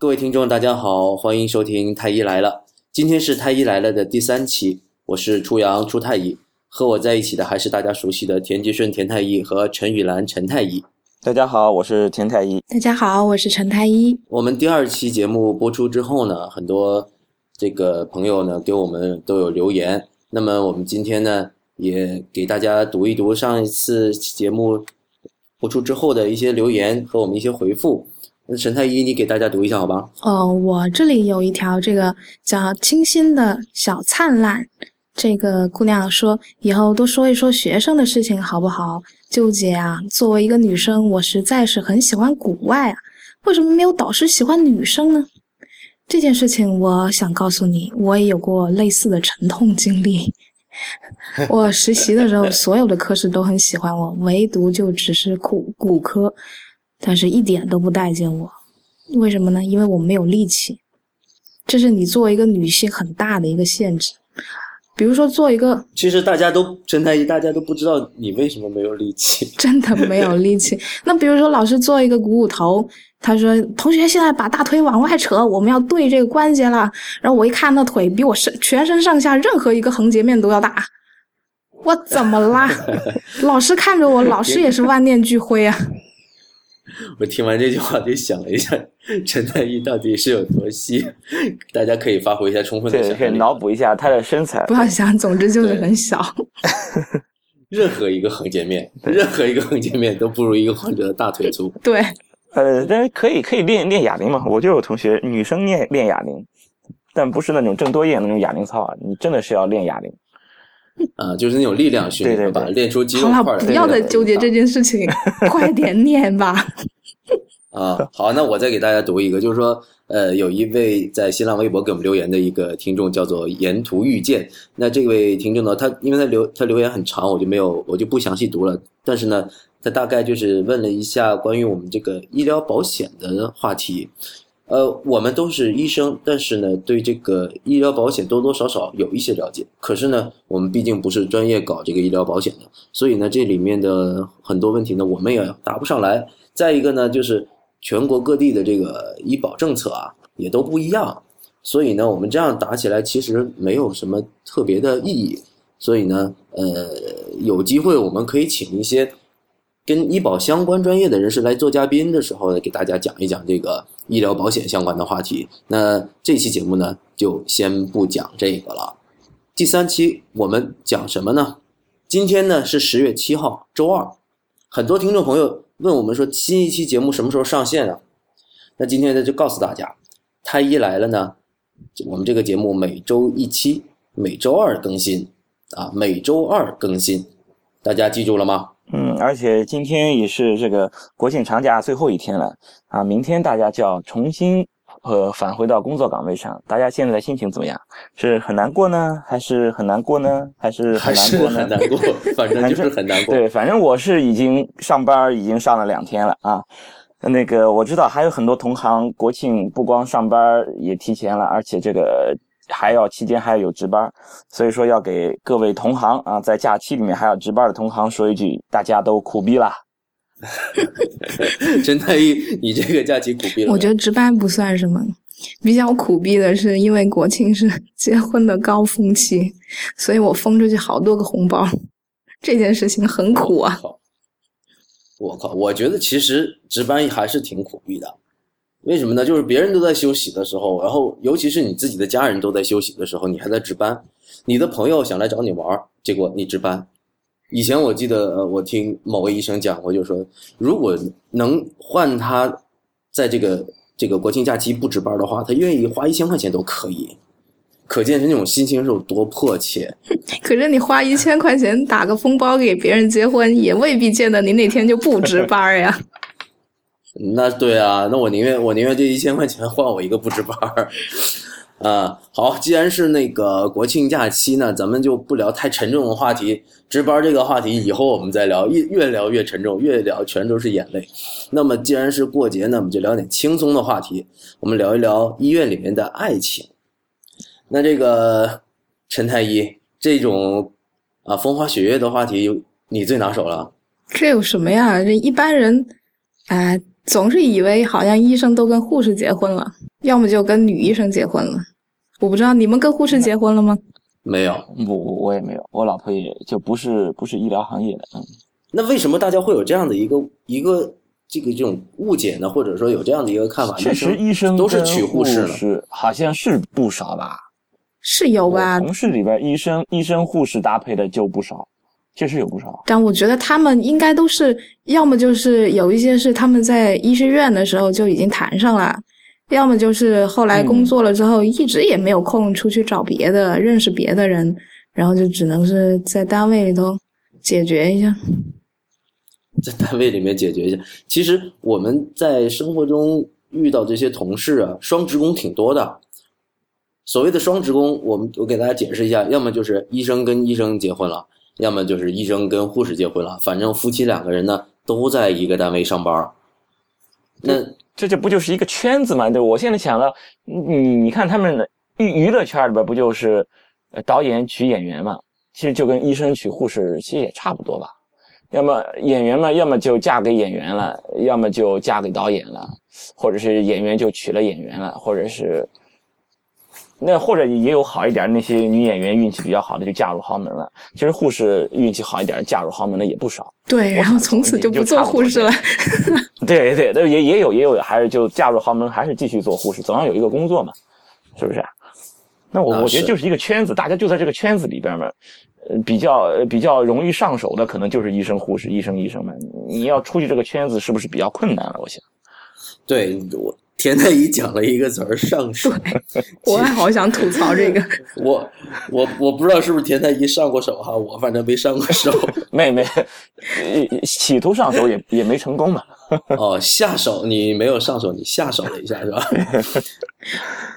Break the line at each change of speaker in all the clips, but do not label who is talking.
各位听众，大家好，欢迎收听《太医来了》。今天是《太医来了》的第三期，我是初阳初太医，和我在一起的还是大家熟悉的田吉顺田太医和陈雨兰陈太医。
大家好，我是田太医。
大家好，我是陈太医。
我们第二期节目播出之后呢，很多这个朋友呢给我们都有留言。那么我们今天呢，也给大家读一读上一次节目播出之后的一些留言和我们一些回复。那陈太医，你给大家读一下好吧？
哦，我这里有一条，这个叫清新的小灿烂。这个姑娘说，以后多说一说学生的事情好不好？纠结啊！作为一个女生，我实在是很喜欢古外啊，为什么没有导师喜欢女生呢？这件事情，我想告诉你，我也有过类似的沉痛经历。我实习的时候，所有的科室都很喜欢我，唯独就只是骨骨科。但是一点都不待见我，为什么呢？因为我没有力气，这是你作为一个女性很大的一个限制。比如说做一个，
其实大家都陈太医，大家都不知道你为什么没有力气，
真的没有力气。那比如说老师做一个股骨头，他说同学现在把大腿往外扯，我们要对这个关节了。然后我一看那腿比我身全身上下任何一个横截面都要大，我怎么啦？老师看着我，老师也是万念俱灰啊。
我听完这句话就想了一下，陈太医到底是有多细？大家可以发挥一下充分的想象
可以脑补一下他的身材。
不要想，总之就是很小。
任何一个横截面，任何一个横截面都不如一个患者的大腿粗。
对，
呃，但是可以可以练练哑铃嘛？我就有同学女生练练哑铃，但不是那种郑多燕那种哑铃操啊，你真的是要练哑铃。
啊，就是那种力量训练，把练出肌肉
块来。不要再纠结这件事情，快点念吧。
啊，好，那我再给大家读一个，就是说，呃，有一位在新浪微博给我们留言的一个听众叫做沿途遇见。那这位听众呢，他因为他留他留言很长，我就没有我就不详细读了。但是呢，他大概就是问了一下关于我们这个医疗保险的话题。呃，我们都是医生，但是呢，对这个医疗保险多多少少有一些了解。可是呢，我们毕竟不是专业搞这个医疗保险的，所以呢，这里面的很多问题呢，我们也答不上来。再一个呢，就是全国各地的这个医保政策啊，也都不一样，所以呢，我们这样答起来其实没有什么特别的意义。所以呢，呃，有机会我们可以请一些。跟医保相关专业的人士来做嘉宾的时候呢，给大家讲一讲这个医疗保险相关的话题。那这期节目呢，就先不讲这个了。第三期我们讲什么呢？今天呢是十月七号，周二。很多听众朋友问我们说，新一期节目什么时候上线啊？那今天呢就告诉大家，太医来了呢，我们这个节目每周一期，每周二更新啊，每周二更新，大家记住了吗？
嗯，而且今天也是这个国庆长假最后一天了啊！明天大家就要重新呃返回到工作岗位上，大家现在心情怎么样？是很难过呢，还是很难过呢？还是很难过呢？
很难过，反正就是很难过。
对，反正我是已经上班已经上了两天了啊。那个我知道还有很多同行国庆不光上班也提前了，而且这个。还要期间还要有值班，所以说要给各位同行啊，在假期里面还要值班的同行说一句，大家都苦逼了。
陈太医，你这个假期苦逼了？
我觉得值班不算什么，比较苦逼的是因为国庆是结婚的高峰期，所以我封出去好多个红包，这件事情很苦啊。
我靠，我觉得其实值班还是挺苦逼的。为什么呢？就是别人都在休息的时候，然后尤其是你自己的家人都在休息的时候，你还在值班。你的朋友想来找你玩，结果你值班。以前我记得，呃，我听某位医生讲过，就是说，如果能换他在这个这个国庆假期不值班的话，他愿意花一千块钱都可以。可见是那种心情是有多迫切。
可是你花一千块钱打个封包给别人结婚，也未必见得你哪天就不值班呀。
那对啊，那我宁愿我宁愿这一千块钱换我一个不值班儿，啊，好，既然是那个国庆假期呢，咱们就不聊太沉重的话题，值班这个话题以后我们再聊，越越聊越沉重，越聊全都是眼泪。那么既然是过节呢，我们就聊点轻松的话题，我们聊一聊医院里面的爱情。那这个陈太医这种啊风花雪月的话题，你最拿手了。
这有什么呀？这一般人，哎。总是以为好像医生都跟护士结婚了，要么就跟女医生结婚了。我不知道你们跟护士结婚了吗？
没有。
我我我也没有，我老婆也就不是不是医疗行业的。嗯，
那为什么大家会有这样的一个一个这个这种误解呢？或者说有这样的一个看法？
确实，医生
都是娶护
士
是，
好像是不少吧？
是有吧？
同事里边，医生医生护士搭配的就不少。确实有不少，
但我觉得他们应该都是要么就是有一些是他们在医学院的时候就已经谈上了，要么就是后来工作了之后一直也没有空出去找别的认识别的人，然后就只能是在单位里头解决一下，
在单位里面解决一下。其实我们在生活中遇到这些同事啊，双职工挺多的。所谓的双职工，我们我给大家解释一下，要么就是医生跟医生结婚了。要么就是医生跟护士结婚了，反正夫妻两个人呢都在一个单位上班。那
这这不就是一个圈子嘛？对，我现在想到，你你看他们的娱娱乐圈里边不就是导演娶演员嘛？其实就跟医生娶护士其实也差不多吧。要么演员嘛，要么就嫁给演员了，要么就嫁给导演了，或者是演员就娶了演员了，或者是。那或者也有好一点，那些女演员运气比较好的就嫁入豪门了。其实护士运气好一点，嫁入豪门的也不少。
对，然后从此就不做护士了。
对对，那也也有也有，还是就嫁入豪门，还是继续做护士，总要有一个工作嘛，是不是？那我我觉得就是一个圈子，大家就在这个圈子里边嘛。呃，比较比较容易上手的，可能就是医生、护士、医生、医生们。你要出去这个圈子，是不是比较困难了？我想。
对我。田太医讲了一个词儿“上 手”，
我还好想吐槽这个。
我我我不知道是不是田太医上过手哈，我反正没上过手，
没没，企图上手也也没成功嘛。
哦，下手你没有上手，你下手了一下是吧？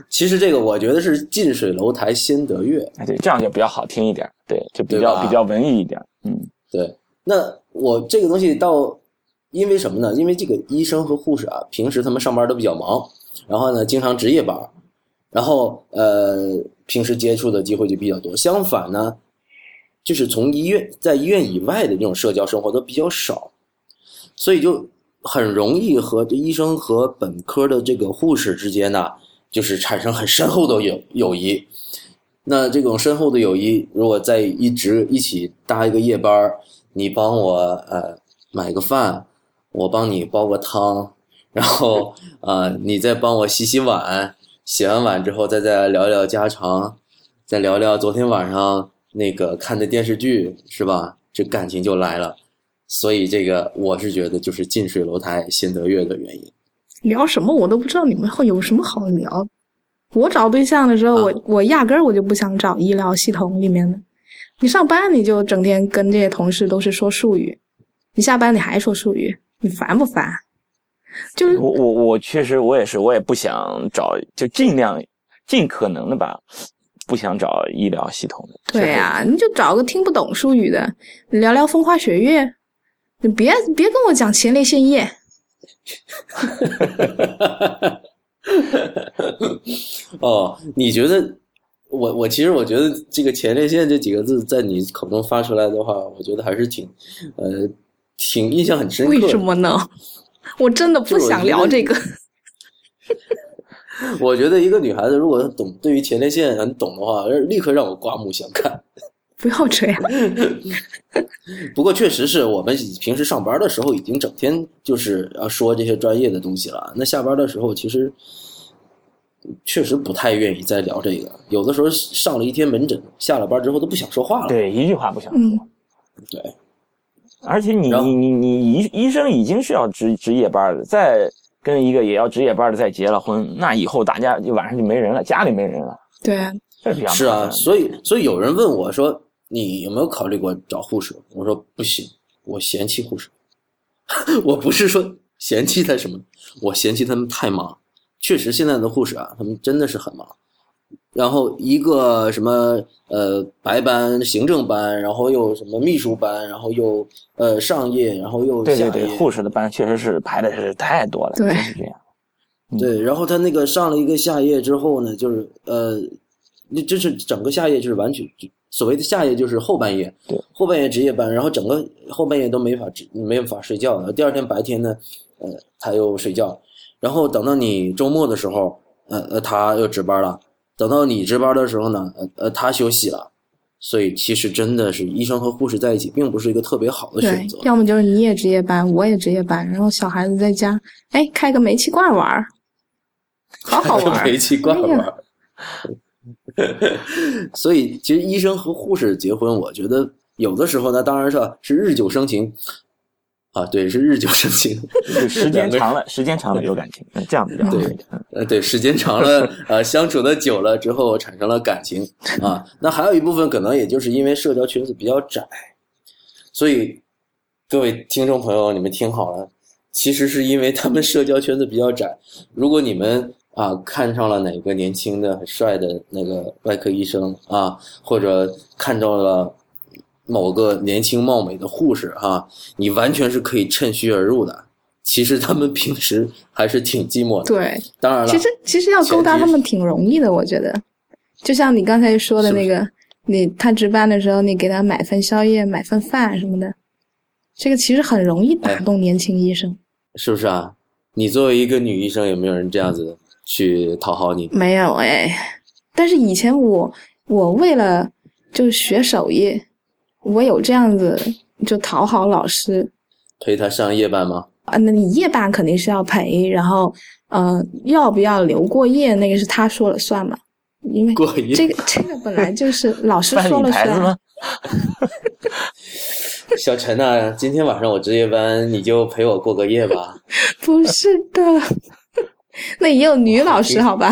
其实这个我觉得是近水楼台先得月，
对，这样就比较好听一点，对，就比较比较文艺一点。嗯，
对。那我这个东西到。因为什么呢？因为这个医生和护士啊，平时他们上班都比较忙，然后呢，经常值夜班，然后呃，平时接触的机会就比较多。相反呢，就是从医院在医院以外的这种社交生活都比较少，所以就很容易和这医生和本科的这个护士之间呢，就是产生很深厚的友友谊。那这种深厚的友谊，如果在一直一起搭一个夜班，你帮我呃买个饭。我帮你煲个汤，然后啊，你再帮我洗洗碗，洗完碗之后再再聊聊家常，再聊聊昨天晚上那个看的电视剧，是吧？这感情就来了。所以这个我是觉得就是近水楼台先得月的原因。
聊什么我都不知道，你们会有什么好聊？我找对象的时候，我我压根儿我就不想找医疗系统里面的。你上班你就整天跟这些同事都是说术语，你下班你还说术语。你烦不烦？就是
我我我确实我也是，我也不想找，就尽量尽可能的吧，不想找医疗系统的。
对呀，你就找个听不懂术语的，聊聊风花雪月。你别别跟我讲前列腺液。
哦，你觉得我我其实我觉得这个前列腺这几个字在你口中发出来的话，我觉得还是挺呃。挺印象很深刻。
为什么呢？我真的不想聊这个。
我觉得一个女孩子如果懂对于前列腺很懂的话，立刻让我刮目相看。
不要这样。
不过确实是我们平时上班的时候已经整天就是要说这些专业的东西了。那下班的时候其实确实不太愿意再聊这个。有的时候上了一天门诊，下了班之后都不想说话了。
对，一句话不想说。
对。
而且你你你你医医生已经是要值值夜班的，再跟一个也要值夜班的再结了婚，那以后大家就晚上就没人了，家里没人了。
对，
是啊，所以所以有人问我说：“你有没有考虑过找护士？”我说：“不行，我嫌弃护士。我不是说嫌弃他什么，我嫌弃他们太忙。确实，现在的护士啊，他们真的是很忙。”然后一个什么呃白班行政班，然后又什么秘书班，然后又呃上夜，然后又
对对对，护士的班确实是排的是太多了，
对，
是这样。
对，然后他那个上了一个下夜之后呢，就是呃，那这是整个下夜就是完全所谓的下夜就是后半夜，
对，
后半夜值夜班，然后整个后半夜都没法没办法睡觉，第二天白天呢，呃他又睡觉，然后等到你周末的时候。呃呃，他又值班了。等到你值班的时候呢，呃呃，他休息了。所以其实真的是医生和护士在一起，并不是一个特别好的选择。
要么就是你也值夜班，我也值夜班，然后小孩子在家，哎，开个煤气罐玩儿，好好玩。
煤气罐玩儿。所以其实医生和护士结婚，我觉得有的时候呢，当然是是日久生情。啊，对，是日久生情，
时间长了，时间长了有感情，这样比较好。
对，呃，对，时间长了，呃，相处的久了之后产生了感情啊。那还有一部分可能也就是因为社交圈子比较窄，所以各位听众朋友，你们听好了，其实是因为他们社交圈子比较窄。如果你们啊看上了哪个年轻的、很帅的那个外科医生啊，或者看到了。某个年轻貌美的护士哈，你完全是可以趁虚而入的。其实他们平时还是挺寂寞的。
对，
当然了，
其实其实要勾搭他们挺容易的，我觉得。就像你刚才说的那个，你他值班的时候，你给他买份宵夜、买份饭什么的，这个其实很容易打动年轻医生。
是不是啊？你作为一个女医生，有没有人这样子去讨好你？
没有哎，但是以前我我为了就是学手艺。我有这样子就讨好老师，
陪他上夜班吗？
啊，那你夜班肯定是要陪，然后，呃，要不要留过夜，那个是他说了算嘛？因为
过夜
这个这个本来就是 老师说了算。
小陈呐，今天晚上我值夜班，你就陪我过个夜吧。
不是的，那也有女老师好吧？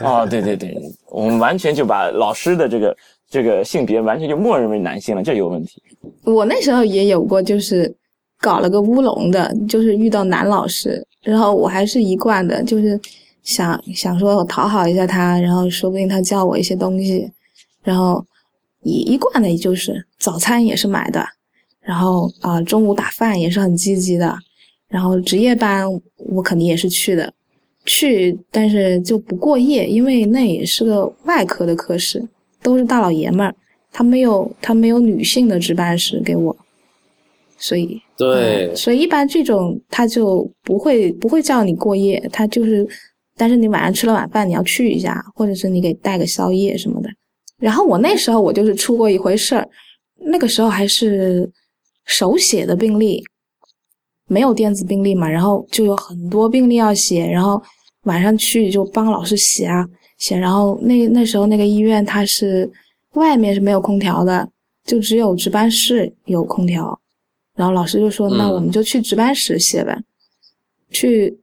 哦，对对对，我们完全就把老师的这个。这个性别完全就默认为男性了，这有问题。
我那时候也有过，就是搞了个乌龙的，就是遇到男老师，然后我还是一贯的，就是想想说我讨好一下他，然后说不定他教我一些东西，然后一一贯的，就是早餐也是买的，然后啊中午打饭也是很积极的，然后值夜班我肯定也是去的，去但是就不过夜，因为那也是个外科的科室。都是大老爷们儿，他没有他没有女性的值班室给我，所以
对，
所以一般这种他就不会不会叫你过夜，他就是，但是你晚上吃了晚饭你要去一下，或者是你给带个宵夜什么的。然后我那时候我就是出过一回事儿，那个时候还是手写的病历，没有电子病历嘛，然后就有很多病历要写，然后晚上去就帮老师写啊。写，然后那那时候那个医院它是外面是没有空调的，就只有值班室有空调。然后老师就说：“那我们就去值班室写呗。”去，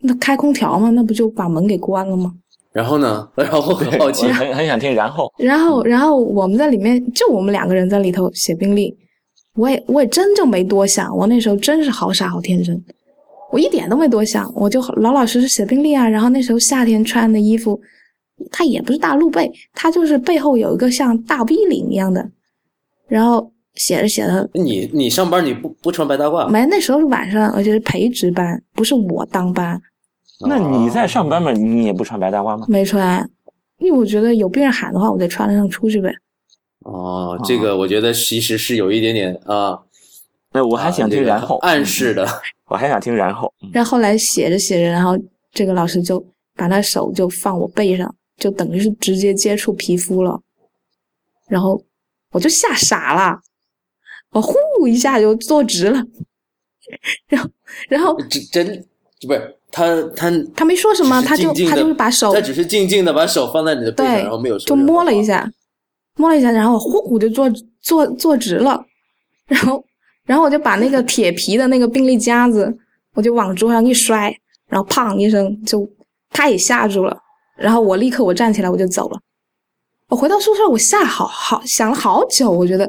那开空调嘛，那不就把门给关了吗？
然后呢？然后很好奇，
很很想听。然后，
然后，然后我们在里面，就我们两个人在里头写病历。我也我也真就没多想，我那时候真是好傻好天真。我一点都没多想，我就老老实实写病历啊。然后那时候夏天穿的衣服，它也不是大露背，它就是背后有一个像大 V 领一样的。然后写着写着，
你你上班你不不穿白大褂？
没，那时候是晚上，而且是陪值班，不是我当班。
那你在上班嘛？你也不穿白大褂吗？
没穿，因为我觉得有病人喊的话，我得穿得上出去呗。
哦，这个我觉得其实是有一点点啊。
那 我还想听然后
暗示的。
我还想听，然后，
然后后来写着写着，然后这个老师就把他手就放我背上，就等于是直接接触皮肤了，然后我就吓傻了，我呼一下就坐直了，然后，然后
真真不是他他
他没说什么，他就他就是把手，
他只是静静的把手放在你的背上，然后没有说，
就摸了一下，摸了一下，然后呼我就坐坐坐直了，然后。然后我就把那个铁皮的那个病历夹子，我就往桌上一摔，然后砰一声，就他也吓住了。然后我立刻我站起来我就走了。我回到宿舍，我吓好好想了好久。我觉得，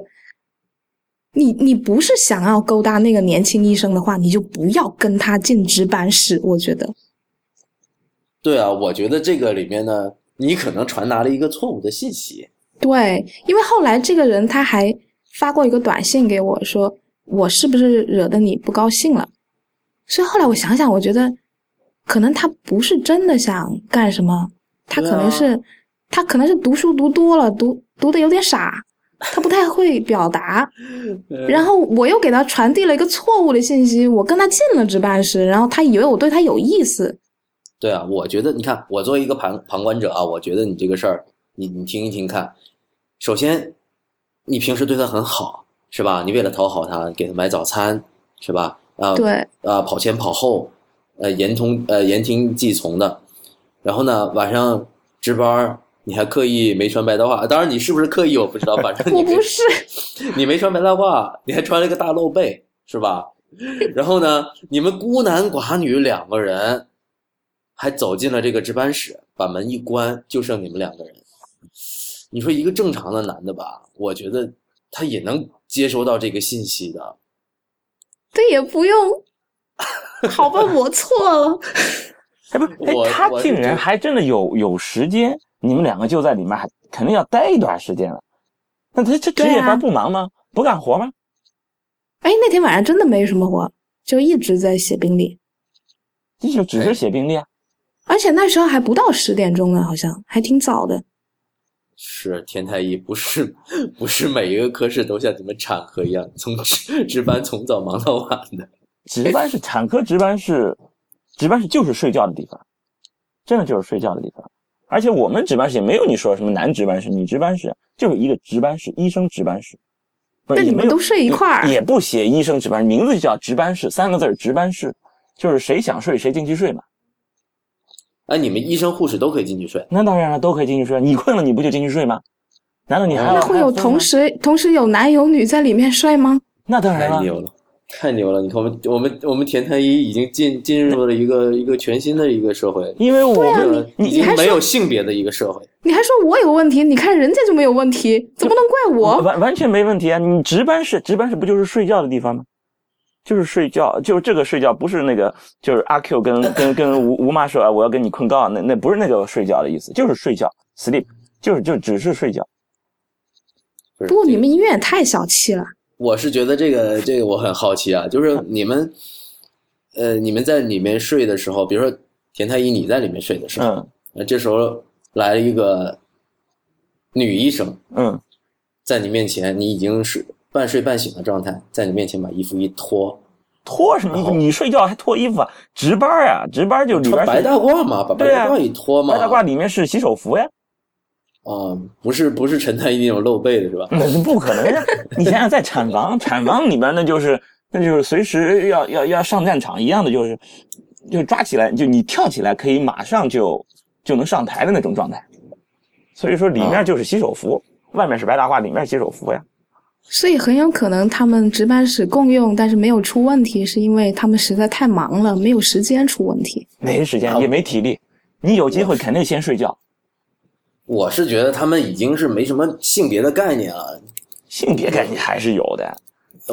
你你不是想要勾搭那个年轻医生的话，你就不要跟他进值班室。我觉得，
对啊，我觉得这个里面呢，你可能传达了一个错误的信息。
对，因为后来这个人他还发过一个短信给我说。我是不是惹得你不高兴了？所以后来我想想，我觉得可能他不是真的想干什么，他可能是他可能是读书读多了，读读的有点傻，他不太会表达。然后我又给他传递了一个错误的信息，我跟他进了值班室，然后他以为我对他有意思，
对啊，我觉得你看，我作为一个旁旁观者啊，我觉得你这个事儿，你你听一听看。首先，你平时对他很好，是吧？你为了讨好他，给他买早餐，是吧？啊，
对，
啊，跑前跑后，呃，言通呃言听计从的。然后呢，晚上值班，你还刻意没穿白大褂。当然，你是不是刻意我不知道，反正你
我不是，
你没穿白大褂，你还穿了个大露背，是吧？然后呢，你们孤男寡女两个人，还走进了这个值班室，把门一关，就剩你们两个人。你说一个正常的男的吧，我觉得他也能接收到这个信息的。
对也不用，好吧，我错了。
哎，不，
是
哎，他竟然还真的有有时间，你们两个就在里面，还肯定要待一段时间了。那他这值夜班不忙吗？不干活吗？
哎，那天晚上真的没什么活，就一直在写病历，
这就只是写病历啊。
而且那时候还不到十点钟呢，好像还挺早的。
是田太医，不是不是每一个科室都像你们产科一样，从值值班从早忙到晚的。
值班室，产科值班室，值班室就是睡觉的地方，真的就是睡觉的地方。而且我们值班室也没有你说什么男值班室、女值班室，就是一个值班室，医生值班室。不是也没有
但你们都睡一块儿
也不写医生值班，名字就叫值班室，三个字儿值班室，就是谁想睡谁进去睡嘛。
哎，你们医生护士都可以进去睡？
那当然了，都可以进去睡。你困了，你不就进去睡吗？难道你还要
那会有同？时同时有男有女在里面睡吗？
那当然了，
太牛了，太牛了！你看我们我们我们田太医已经进进入了一个一个全新的一个社会，
因为我们、
已经没
你还说
有性别的一个社会。
你还说我有问题？你看人家就没有问题，怎么能怪我？
完完全没问题啊！你值班室，值班室不就是睡觉的地方吗？就是睡觉，就是这个睡觉，不是那个，就是阿 Q 跟 跟跟吴吴妈说啊，我要跟你困觉，那那不是那个睡觉的意思，就是睡觉，sleep，就是就只是睡觉。
不
过你们医院也太小气了。
我是觉得这个这个我很好奇啊，就是你们，呃，你们在里面睡的时候，比如说田太医你在里面睡的时候，
嗯
那这时候来了一个女医生，
嗯，
在你面前，你已经是半睡半醒的状态，在你面前把衣服一脱，
脱什么衣服？
然后
你睡觉还脱衣服啊？值班啊，值班就里边是
穿白大褂嘛，把白大褂一脱嘛，
白大褂里面是洗手服呀，
啊，不是不是陈太医那种露背的是吧？
那是不可能呀！你想想，在产房，产房里边那就是那就是随时要要要上战场一样的，就是就抓起来，就你跳起来可以马上就就能上台的那种状态。所以说里面就是洗手服，外面是白大褂，里面是洗手服呀。
所以很有可能他们值班室共用，但是没有出问题，是因为他们实在太忙了，没有时间出问题。
没时间，也没体力。你有机会肯定先睡觉。
我是觉得他们已经是没什么性别的概念了。
性别概念还是有的。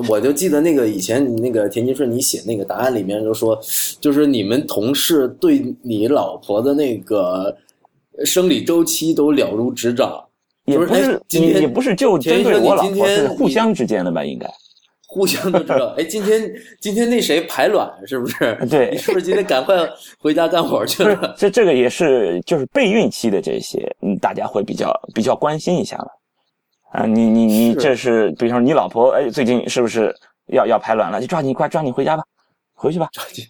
我就记得那个以前那个田金顺你写那个答案里面就说，就是你们同事对你老婆的那个生理周期都了如指掌，
也不是，
今天
也也不是就针对我老婆，
你今天
是互相之间的吧？应该。
互相都知道。哎，今天今天那谁排卵是不是？
对
你是不是今天赶快回家干活去了？，
这这个也是就是备孕期的这些，嗯，大家会比较比较关心一下了。啊，你你你这是，比如说你老婆，哎，最近是不是要要排卵了？就抓紧快抓紧回家吧，回去吧。
抓紧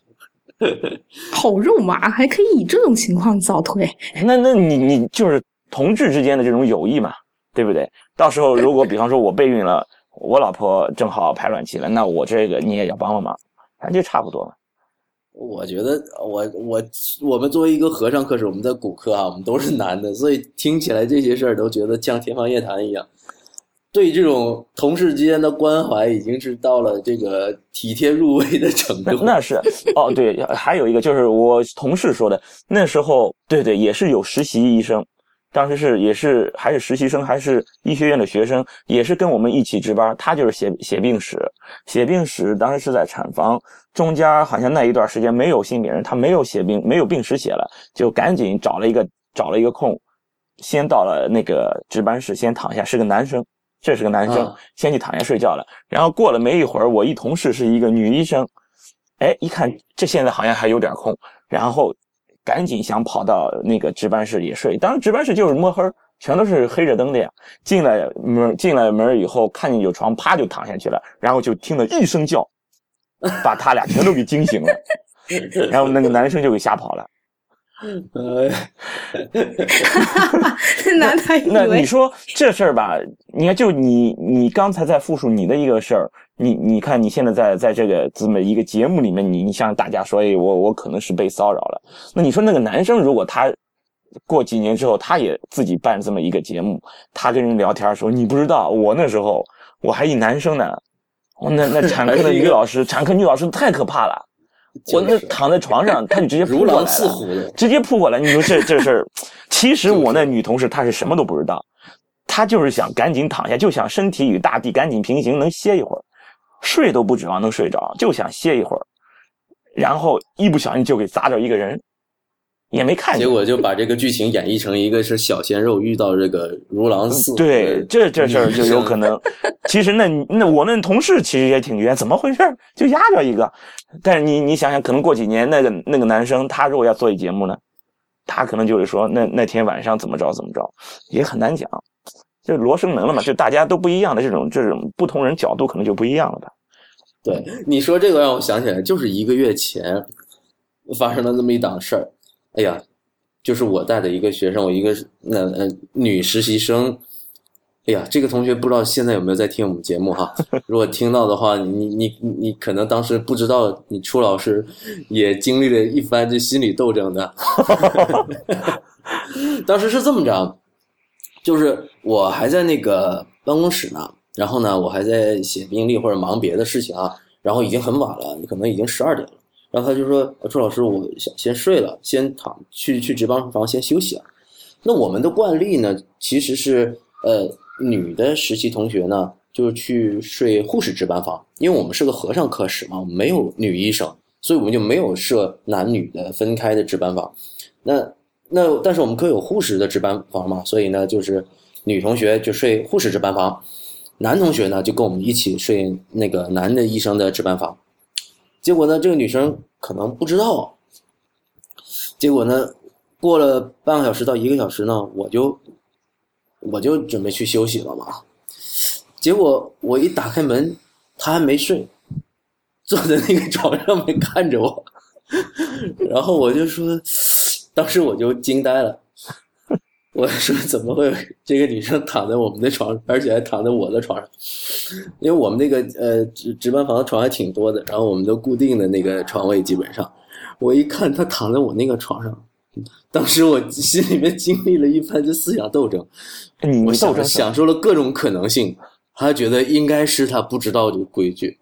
好肉麻，还可以以这种情况早退。
那那你你就是同志之间的这种友谊嘛，对不对？到时候如果比方说我备孕了，我老婆正好排卵期了，那我这个你也要帮帮忙，反正就差不多嘛。
我觉得我我我们作为一个和尚科室，我们在骨科啊，我们都是男的，所以听起来这些事儿都觉得像天方夜谭一样。对这种同事之间的关怀，已经是到了这个体贴入微的程度。
那那是哦，对，还有一个就是我同事说的，那时候对对也是有实习医生，当时是也是还是实习生，还是医学院的学生，也是跟我们一起值班。他就是写写病史，写病史当时是在产房，中间好像那一段时间没有新病人，他没有写病没有病史写了，就赶紧找了一个找了一个空，先到了那个值班室，先躺下，是个男生。这是个男生
啊，
先去躺下睡觉了。然后过了没一会儿，我一同事是一个女医生，哎，一看这现在好像还有点空，然后赶紧想跑到那个值班室里睡。当时值班室就是摸黑，全都是黑着灯的呀。进来门进来门以后，看见有床，啪就躺下去了，然后就听了一声叫，把他俩全都给惊醒了。然后那个男生就给吓跑了。
呃，
男的以
那你
为
说这事儿吧，你看，就你你刚才在复述你的一个事儿，你你看你现在在在这个这么一个节目里面，你你向大家说，哎，我我可能是被骚扰了。那你说那个男生如果他过几年之后，他也自己办这么一个节目，他跟人聊天说，你不知道我那时候我还一男生呢，哦那那产科的女老师，产科女老师太可怕了。我那躺在床上，他就直接扑
如狼
过来了
似虎。
直接扑过来。你说这这事儿，其实我那女同事她是什么都不知道，她就是想赶紧躺下，就想身体与大地赶紧平行，能歇一会儿，睡都不指望能睡着，就想歇一会儿，然后一不小心就给砸着一个人，也没看见
结。果就把这个剧情演绎成一个是小鲜肉遇到这个如狼似虎
对，这这事儿就有可能。其实那那我那同事其实也挺冤，怎么回事儿？就压着一个。但是你你想想，可能过几年那个那个男生他如果要做一节目呢，他可能就会说那那天晚上怎么着怎么着，也很难讲。就罗生门了嘛，就大家都不一样的这种这种不同人角度可能就不一样了吧。
对，你说这个让我想起来，就是一个月前发生了这么一档事儿。哎呀，就是我带的一个学生，我一个那呃女实习生。哎呀，这个同学不知道现在有没有在听我们节目哈？如果听到的话，你你你你可能当时不知道，你初老师也经历了一番这心理斗争的。当时是这么着，就是我还在那个办公室呢，然后呢，我还在写病历或者忙别的事情啊，然后已经很晚了，可能已经十二点了。然后他就说：“朱老师，我想先睡了，先躺去去值班房先休息了。”那我们的惯例呢，其实是呃，女的实习同学呢，就是去睡护士值班房，因为我们是个和尚科室嘛，没有女医生，所以我们就没有设男女的分开的值班房。那那但是我们科有护士的值班房嘛，所以呢，就是女同学就睡护士值班房，男同学呢就跟我们一起睡那个男的医生的值班房。结果呢，这个女生可能不知道，结果呢，过了半个小时到一个小时呢，我就我就准备去休息了嘛。结果我一打开门，她还没睡，坐在那个床上面看着我，然后我就说，当时我就惊呆了。我说怎么会这个女生躺在我们的床上，而且还躺在我的床上？因为我们那个呃值值班房的床还挺多的，然后我们都固定的那个床位基本上。我一看她躺在我那个床上，当时我心里面经历了一番这思想斗争，
你
我想
你斗争什么
想出了各种可能性，他觉得应该是她不知道这个规矩，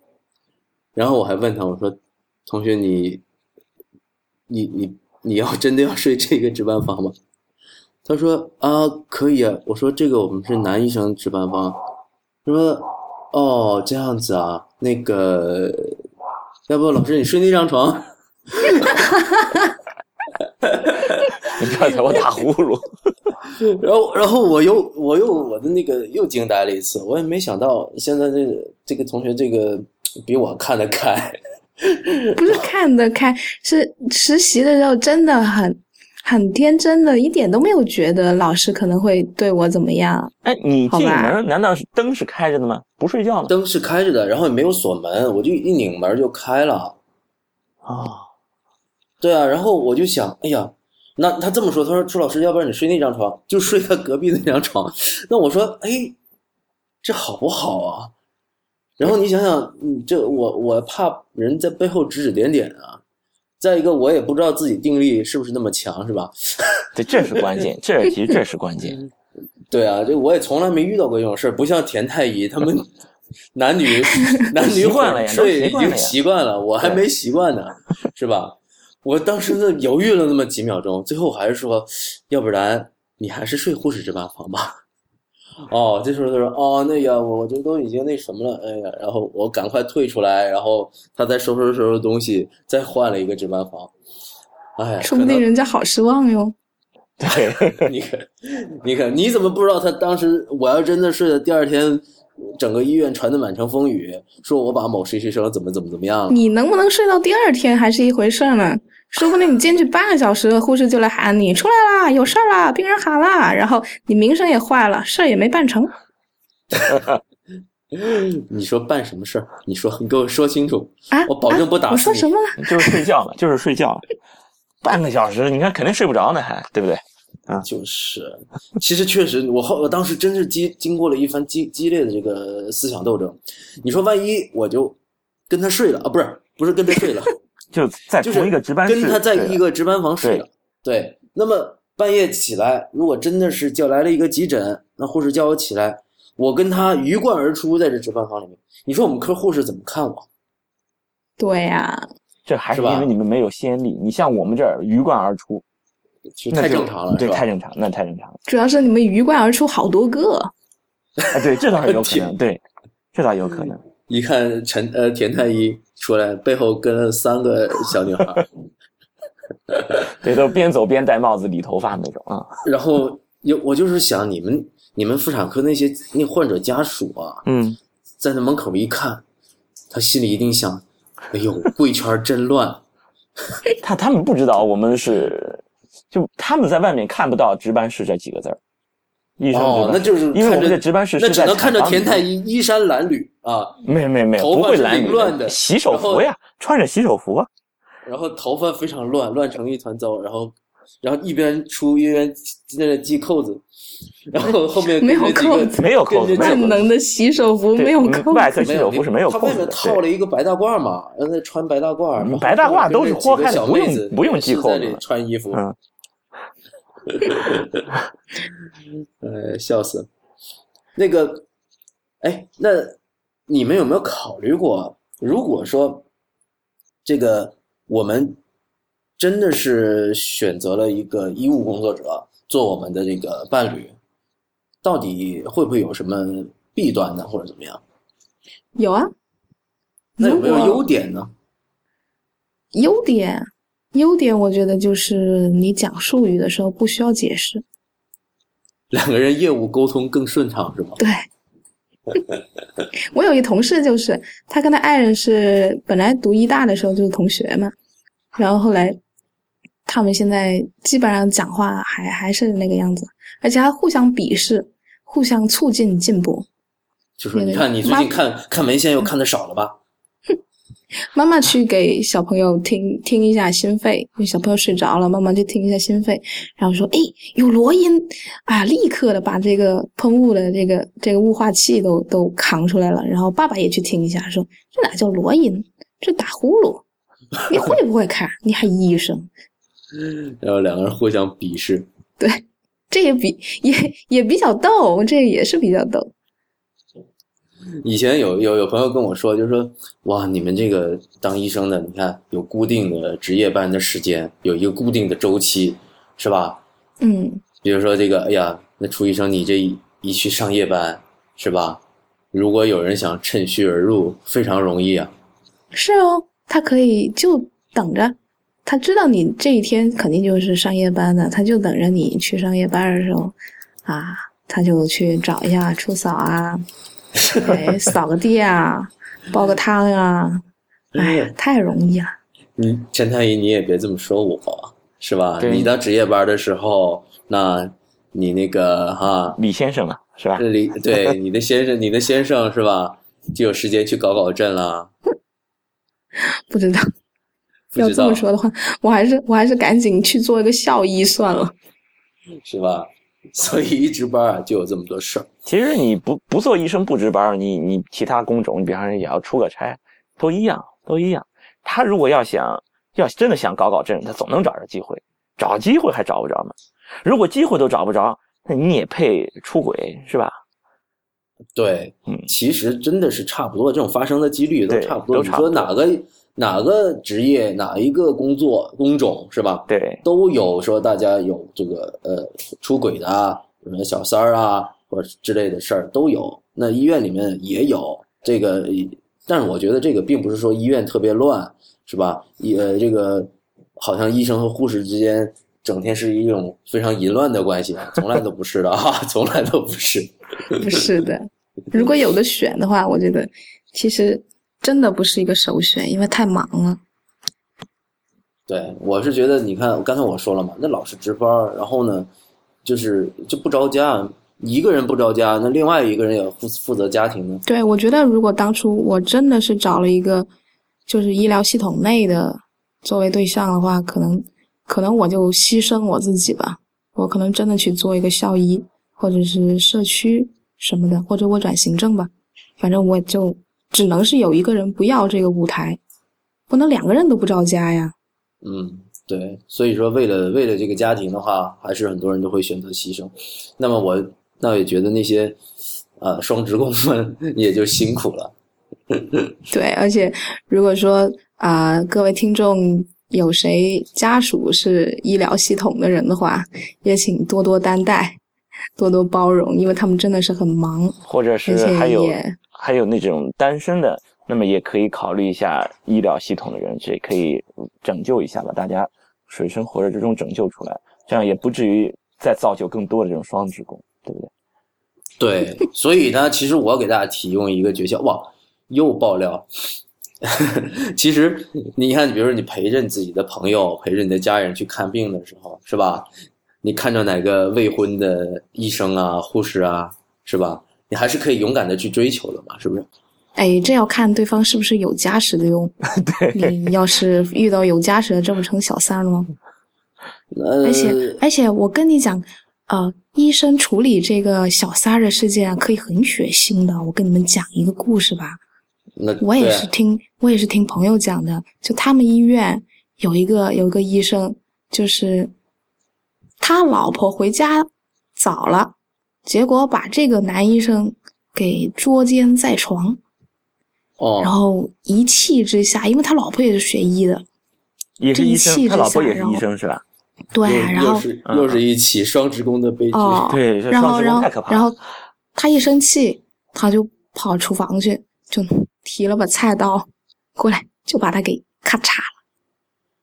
然后我还问他，我说：“同学，你，你你你要真的要睡这个值班房吗？”他说：“啊，可以啊。”我说：“这个我们是男医生值班房。”他说：“哦，这样子啊，那个，要不老师你睡那张床？”
你刚才我打呼噜。
然后，然后我又我又我的那个又惊呆了一次，我也没想到现在这个这个同学这个比我看得开，
不是看得开，是实习的时候真的很很天真的，一点都没有觉得老师可能会对我怎么样。
哎，你进门难道是灯是开着的吗？不睡觉吗？
灯是开着的，然后也没有锁门，我就一拧门就开了。
啊，
对啊，然后我就想，哎呀，那他这么说，他说朱老师，要不然你睡那张床，就睡他隔壁那张床。那我说，哎，这好不好啊？然后你想想，你，这我我怕人在背后指指点点啊。再一个，我也不知道自己定力是不是那么强，是吧？
对，这是关键，这其实这是关键。
对啊，这我也从来没遇到过这种事儿，不像田太医他们 男女 男女
习惯了呀都
睡已经
习惯了
我还没习惯呢，是吧？我当时呢犹豫了那么几秒钟，最后我还是说，要不然你还是睡护士值班房吧。哦，这时候他说，哦，那个我这都已经那什么了，哎呀，然后我赶快退出来，然后他再收拾收拾东西，再换了一个值班房。哎呀，
说不定人家好失望哟。
对，
你看，你看，你怎么不知道他当时我要真的睡了，第二天整个医院传的满城风雨，说我把某谁谁生怎么怎么怎么样了。
你能不能睡到第二天还是一回事儿呢？说不定你进去半个小时，护士就来喊你出来啦，有事儿啦，病人喊啦，然后你名声也坏了，事儿也没办成。
你说办什么事儿？你说，你给我说清楚，
啊，
我保证不打
啊我。说什么了？
就是睡觉了，就是睡觉。半个小时，你看肯定睡不着呢，还对不对？
啊就是，其实确实，我后我当时真是经经过了一番激激烈的这个思想斗争。你说万一我就跟他睡了啊？不是，不是跟他睡了，
就在
就是
同一个值班室，
跟他在一个值班房睡了。对，那么半夜起来，如果真的是叫来了一个急诊，那护士叫我起来，我跟他鱼贯而出在这值班房里面，你说我们科护士怎么看我？
对呀、
这还是因为你们没有先例。你像我们这儿鱼贯而出，
就太
那
正常了，
对，太正常，那太正常了。
主要是你们鱼贯而出好多个，
啊，对，这倒是有可能，对，这倒有可能。
一看陈呃田太医出来，背后跟了三个小女孩，
对，都边走边戴帽子、理头发那种啊。
然后有我就是想你们你们妇产科那些那患者家属啊，
嗯，
在那门口一看，他心里一定想：哎呦，贵圈真乱。
他他们不知道我们是，就他们在外面看不到值班室这几个字儿。医生，
哦那就是
因为我们
看着
的值班室
那
是在
只能看着田太医衣衫褴褛啊，
没没没，
头发凌乱的
洗手服呀，穿着洗手服啊。
然后头发非常乱，乱成一团糟，然后然后一边出一边在那系扣子，然后后面
没有扣子
没有扣子
跟着几个
没有扣子
万能的洗手服
对
没有
嗯
扣子
外科洗手服是没有扣子
他外面套了一个白大褂嘛，让他穿白大褂，
白大褂都是
跟着几个
豁开的不用
小妹子
不用系扣子
穿衣服，
嗯，
呃，笑死。那个，哎，那你们有没有考虑过，如果说这个我们真的是选择了一个医务工作者做我们的这个伴侣，到底会不会有什么弊端呢，或者怎么样？
有啊，
那有没有优点呢？
优点，优点我觉得就是你讲术语的时候不需要解释。
两个人业务沟通更顺畅是吗？
对，我有一同事，就是他跟他爱人是本来读医大的时候就是同学嘛，然后后来他们现在基本上讲话还还是那个样子，而且还互相鄙视，互相促进进步。
就是你看你最近看看文献又看的少了吧？
妈妈去给小朋友听听一下心肺，因为小朋友睡着了，妈妈就听一下心肺，然后说：“哎，有罗音啊！”立刻的把这个喷雾的这个这个雾化器都都扛出来了。然后爸爸也去听一下，说：“这哪叫罗音？这打呼噜！你会不会看？你还医生？
然后两个人互相鄙视。
对，这也比也也比较逗，这也是比较逗。
以前有有有朋友跟我说，就是说，哇，你们这个当医生的，你看有固定的值夜班的时间，有一个固定的周期，是吧？
嗯，
比如说这个，哎呀，那楚医生你这一一去上夜班，是吧？如果有人想趁虚而入，非常容易啊。
是哦，他可以就等着，他知道你这一天肯定就是上夜班的，他就等着你去上夜班的时候，啊，他就去找一下初嫂啊，哎，扫个地啊，煲个汤啊，哎呀，太容易了。
你陈太医，你也别这么说我，是吧？你当值夜班的时候，那你那个哈，
李先生嘛，是吧？
这里对你的先生，你的先生是吧？就有时间去搞搞震了。
不知道，要这么说的话，我还是我还是赶紧去做一个校医算了。
是吧？所以一值班啊，就有这么多事儿。
其实你不不做医生不值班，你你其他工种，你比方说也要出个差，都一样，都一样。他如果要想要真的想搞搞震，他总能找着机会，找机会还找不着吗？如果机会都找不着，那你也配出轨是吧？
对，
嗯
其实真的是差不多，这种发生的几率都差不多。你说哪个哪个职业，哪一个工作工种是吧？
对，
都有说大家有这个呃出轨的啊，什么小三儿啊，或者之类的事儿都有。那医院里面也有这个，但是我觉得这个并不是说医院特别乱，是吧？医呃这个好像医生和护士之间整天是一种非常淫乱的关系，从来都不是的啊，从来都不是。
不是的，如果有的选的话，我觉得其实真的不是一个首选，因为太忙了。
对，我是觉得，你看，刚才我说了嘛，那老是值班，然后呢，就是就不着家，一个人不着家，那另外一个人也负负责家庭呢。
对，我觉得如果当初我真的是找了一个就是医疗系统内的作为对象的话，可能可能我就牺牲我自己吧，我可能真的去做一个校医，或者是社区什么的，或者我转行政吧，反正我就只能是有一个人不要这个舞台，不能两个人都不着家呀。
嗯，对，所以说为了为了这个家庭的话，还是很多人都会选择牺牲。那么我倒也觉得那些呃双职工们也就辛苦了。
对，而且如果说啊、各位听众有谁家属是医疗系统的人的话，也请多多担待，多多包容，因为他们真的是很忙，
或者是
而且
还有
也
还有那种单身的，那么也可以考虑一下医疗系统的人，这可以拯救一下把大家水深火热之中拯救出来，这样也不至于再造就更多的这种双职工，对不对？
对，所以呢，其实我给大家提供一个诀窍，哇，又爆料。其实你看，比如说你陪着你自己的朋友，陪着你的家人去看病的时候，是吧？你看着哪个未婚的医生啊、护士啊，是吧？你还是可以勇敢的去追求的嘛，是不是？
哎，这要看对方是不是有家室的哟。你要是遇到有家室的，这不成小三了吗？
呃，
而且而且，我跟你讲，呃，医生处理这个小三儿的事件啊，可以很血腥的。我跟你们讲一个故事吧。
那
我也是听，我也是听朋友讲的，就他们医院有一个有一个医生，就是他老婆回家早了，结果把这个男医生给捉奸在床，然
哦，
后一气之下，因为他老婆也是学医的，这一
也是医生，
气之
他老婆也是医生是吧？
对，
又
然后
又是又是一起双职工的悲剧。
哦，
对
然后然后
双职工太可怕
然后他一生气，他就跑厨房去，就提了把菜刀过来，就把他给咔嚓了。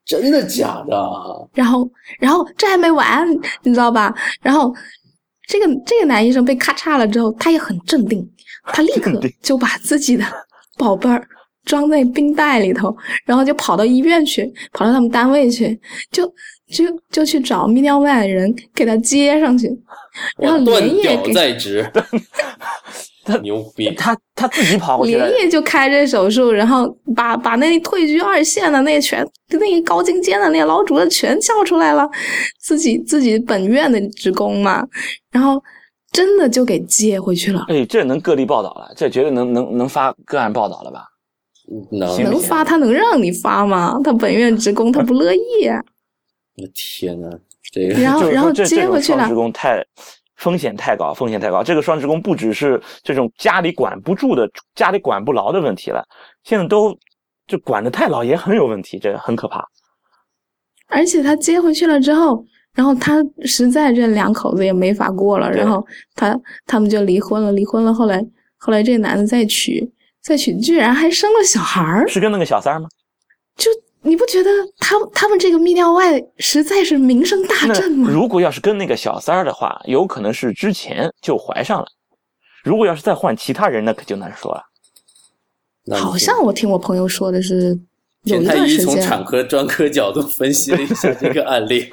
真的假的？
然后，然后这还没完，你知道吧？然后这个这个男医生被咔嚓了之后，他也很镇定，他立刻就把自己的宝贝儿装在冰袋里头，然后就跑到医院去，跑到他们单位去，就就就去找泌尿外的人给他接上去，然后连夜给
在职，牛逼！
他他自己跑过去
连，夜就开这手术，然后把把那退居二线的那全那个高精尖的那老主任全叫出来了，自己自己本院的职工嘛，然后真的就给接回去了。
哎，这能个例报道了，这绝对能能能发个案报道了吧？
能
发他能让你发吗？他本院职工他不乐意啊，
我天呐，这个
然后然后接回去了
职。工太风险太高，风险太高。这个双职工不只是这种家里管不住的、家里管不牢的问题了，现在都就管得太牢也很有问题，这个很可怕。
而且他接回去了之后，然后他实在这两口子也没法过了，然后他他们就离婚了，离婚了。后来后来这男的再娶，再娶居然还生了小孩儿，
是跟那个小三儿吗？
就你不觉得他他们这个泌尿外实在是名声大
那
振吗？
如果要是跟那个小三儿的话，有可能是之前就怀上了。如果要是再换其他人，那可就难说了。
好像我听我朋友说的是有一段时间，
从产科专科角度分析了一下这个案例。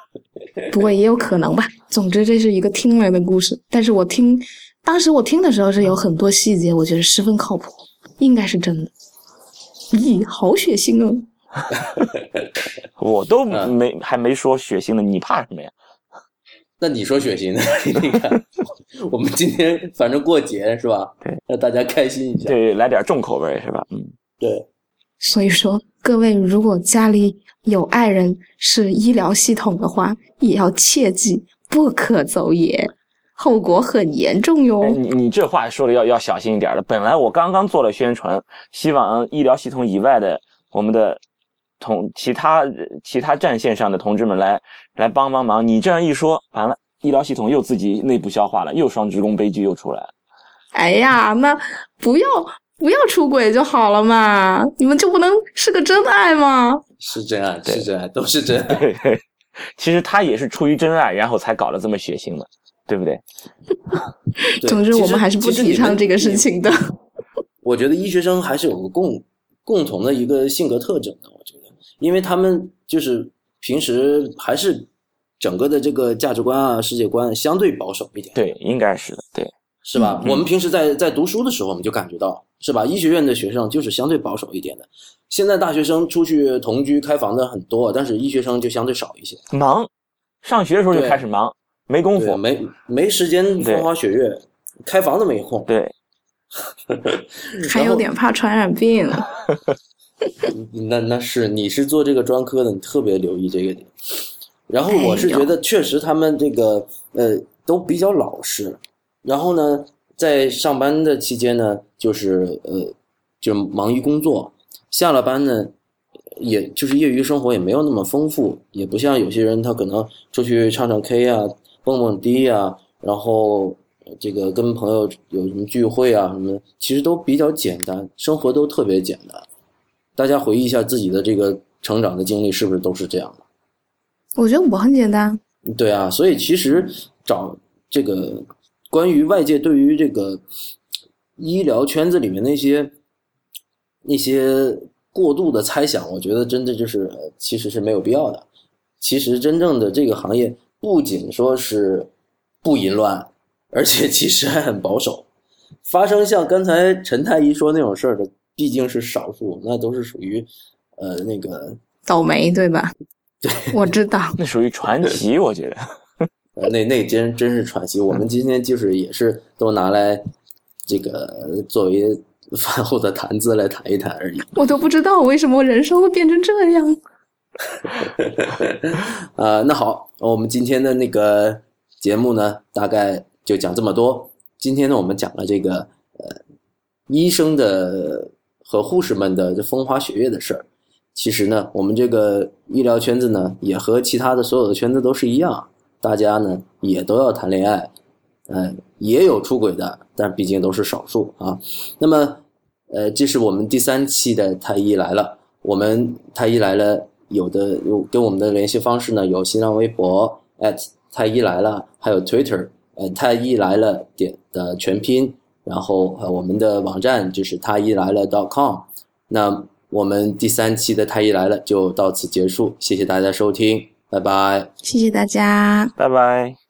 不过也有可能吧。总之这是一个听来的故事，但是我听当时我听的时候是有很多细节，我觉得十分靠谱，应该是真的。咦，好血腥哦！
我都
嗯
没、还没说血腥的，你怕什么呀？
那你说血腥的？你看，我们今天反正过节是吧？
对，
让大家开心一下。
对，来点重口味是吧？嗯，
对，
所以说，各位如果家里有爱人是医疗系统的话，也要切记不可走野，后果很严重哟。
哎你你这话说的要要小心一点了。本来我刚刚做了宣传，希望医疗系统以外的我们的同其他其他战线上的同志们来来帮帮忙。你这样一说，完了，医疗系统又自己内部消化了，又双职工悲剧又出来了。
哎呀，那不要不要出轨就好了嘛，你们就不能是个真爱吗？
是真爱，
对
是真爱，都是真爱。
嘿嘿，其实他也是出于真爱，然后才搞得这么血腥的，对不对？
总之，我们还是不提倡这个事情的。
我觉得医学生还是有个共共同的一个性格特征的，我觉得，因为他们就是平时还是整个的这个价值观啊、世界观相对保守一点，
对，应该是的，对。
是吧？我们平时在在读书的时候，我们就感觉到，是吧？医学院的学生就是相对保守一点的。现在大学生出去同居开房的很多，但是医学生就相对少一些。
忙，上学的时候就开始忙，没工夫，
没没时间风花雪月，开房都没空。
对，
还有点怕传染病。
那那是你是做这个专科的，你特别留意这个点。然后我是觉得，确实他们这个呃都比较老实。然后呢，在上班的期间呢，就是呃就忙于工作。下了班呢，也就是业余生活也没有那么丰富，也不像有些人他可能出去唱唱 K 啊、蹦蹦迪啊，然后这个跟朋友有什么聚会啊什么，其实都比较简单，生活都特别简单。大家回忆一下自己的这个成长的经历，是不是都是这样的？
我觉得我很简单。
对啊，所以其实找这个关于外界对于这个医疗圈子里面那些。那些过度的猜想，我觉得真的就是其实是没有必要的。其实真正的这个行业不仅说是不淫乱，而且其实还很保守。发生像刚才陈太医说那种事儿的，毕竟是少数，那都是属于呃那个
倒霉，对吧？
对，
我知道，
那属于传奇，我觉得。
那那真真是传奇。我们今天就是也是都拿来这个作为。饭后的谈资来谈一谈而已。
我都不知道为什么人生会变成这样。
啊，那好，我们今天的那个节目呢，大概就讲这么多。今天呢，我们讲了这个呃，医生的和护士们的这风花雪月的事儿。其实呢，我们这个医疗圈子呢，也和其他的所有的圈子都是一样，大家呢也都要谈恋爱。嗯，也有出轨的，但毕竟都是少数啊。那么，呃，这是我们第三期的太医来了。我们太医来了，有的有跟我们的联系方式呢，有新浪微博太医来了，还有 Twitter，呃，太医来了点的全拼，然后呃，我们的网站就是太医来了 .com。那我们第三期的太医来了就到此结束，谢谢大家收听，拜拜。
谢谢大家，
拜拜。